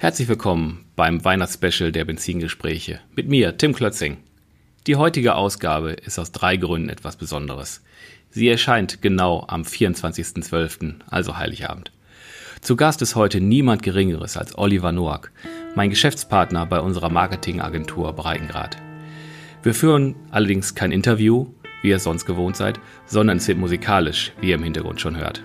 Herzlich willkommen beim Weihnachtsspecial der Benzingespräche mit mir, Tim Klötzing. Die heutige Ausgabe ist aus drei Gründen etwas Besonderes. Sie erscheint genau am 24.12., also Heiligabend. Zu Gast ist heute niemand Geringeres als Oliver Noack, mein Geschäftspartner bei unserer Marketingagentur Breitengrad. Wir führen allerdings kein Interview, wie ihr es sonst gewohnt seid, sondern es wird musikalisch, wie ihr im Hintergrund schon hört.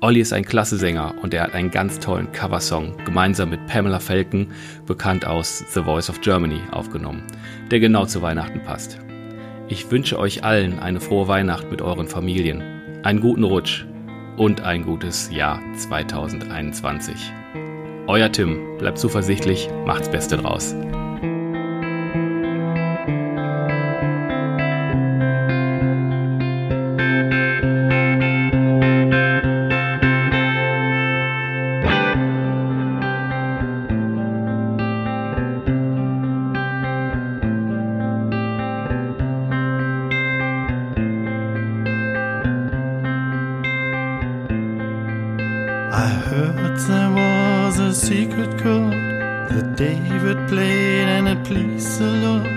Olli ist ein klasse Sänger und er hat einen ganz tollen Coversong gemeinsam mit Pamela Falken, bekannt aus The Voice of Germany, aufgenommen, der genau zu Weihnachten passt. Ich wünsche euch allen eine frohe Weihnacht mit euren Familien, einen guten Rutsch und ein gutes Jahr 2021. Euer Tim, bleibt zuversichtlich, macht's Beste draus. Secret chord that David played and it pleased the Lord.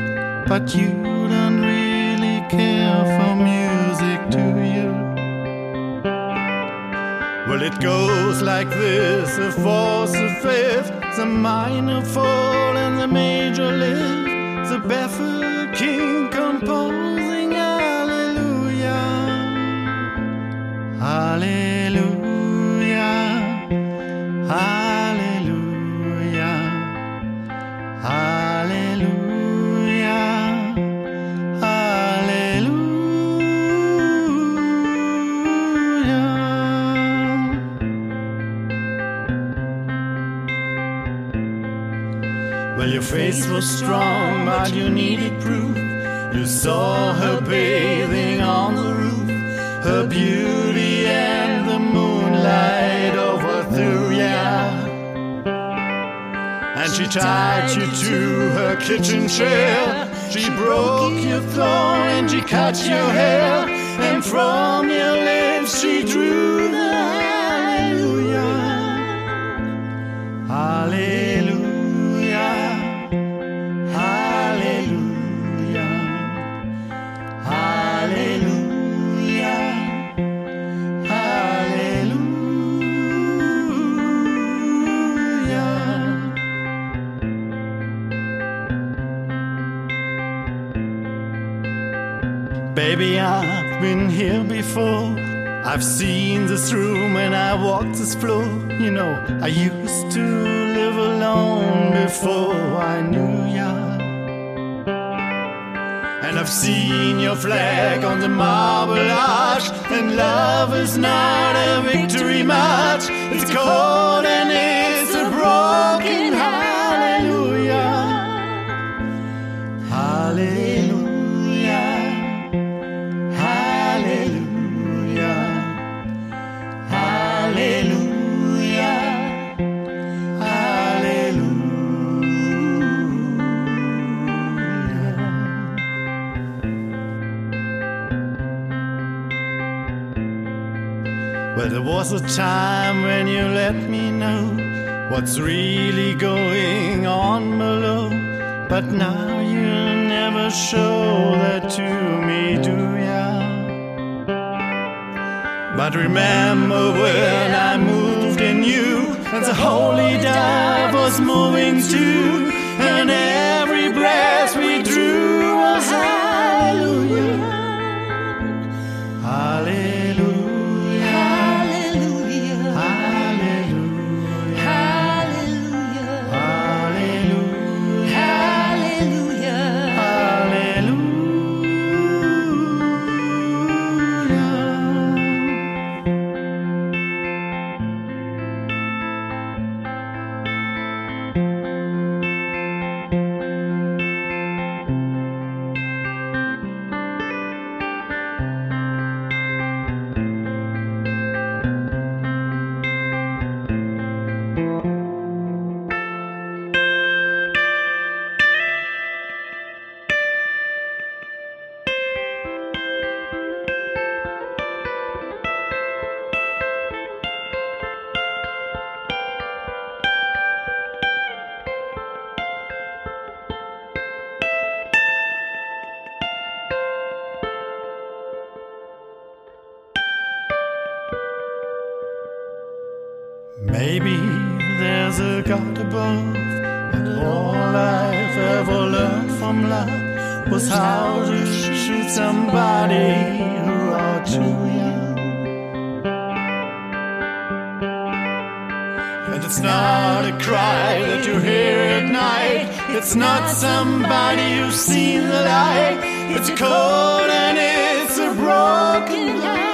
But you don't really care for music, do you? Well, it goes like this a fourth, a fifth, the minor fall, and the major lift, the baffled king composing Hallelujah. Hallelujah. Hallelujah. Face was strong, but you needed proof. You saw her bathing on the roof, her beauty and the moonlight overthrew ya. And she tied you to her kitchen chair. She broke your throne and she cut your hair. And from your lips she drew the hallelujah. Hallelujah. Baby, I've been here before. I've seen this room and I walked this floor. You know, I used to live alone before I knew ya. And I've seen your flag on the marble arch. And love is not a victory march. It's cold and it's a broken hallelujah. Hallelujah. Well, there was a time when you let me know what's really going on below. But now you never show that to me, do ya? But remember when I moved in you, and the holy dove was moving too, Maybe there's a God above, and all I've ever learned from love was how to shoot somebody who are too young. And it's not a cry that you hear at night. It's not somebody who's seen the light. It's a cold and it's a broken hallelujah.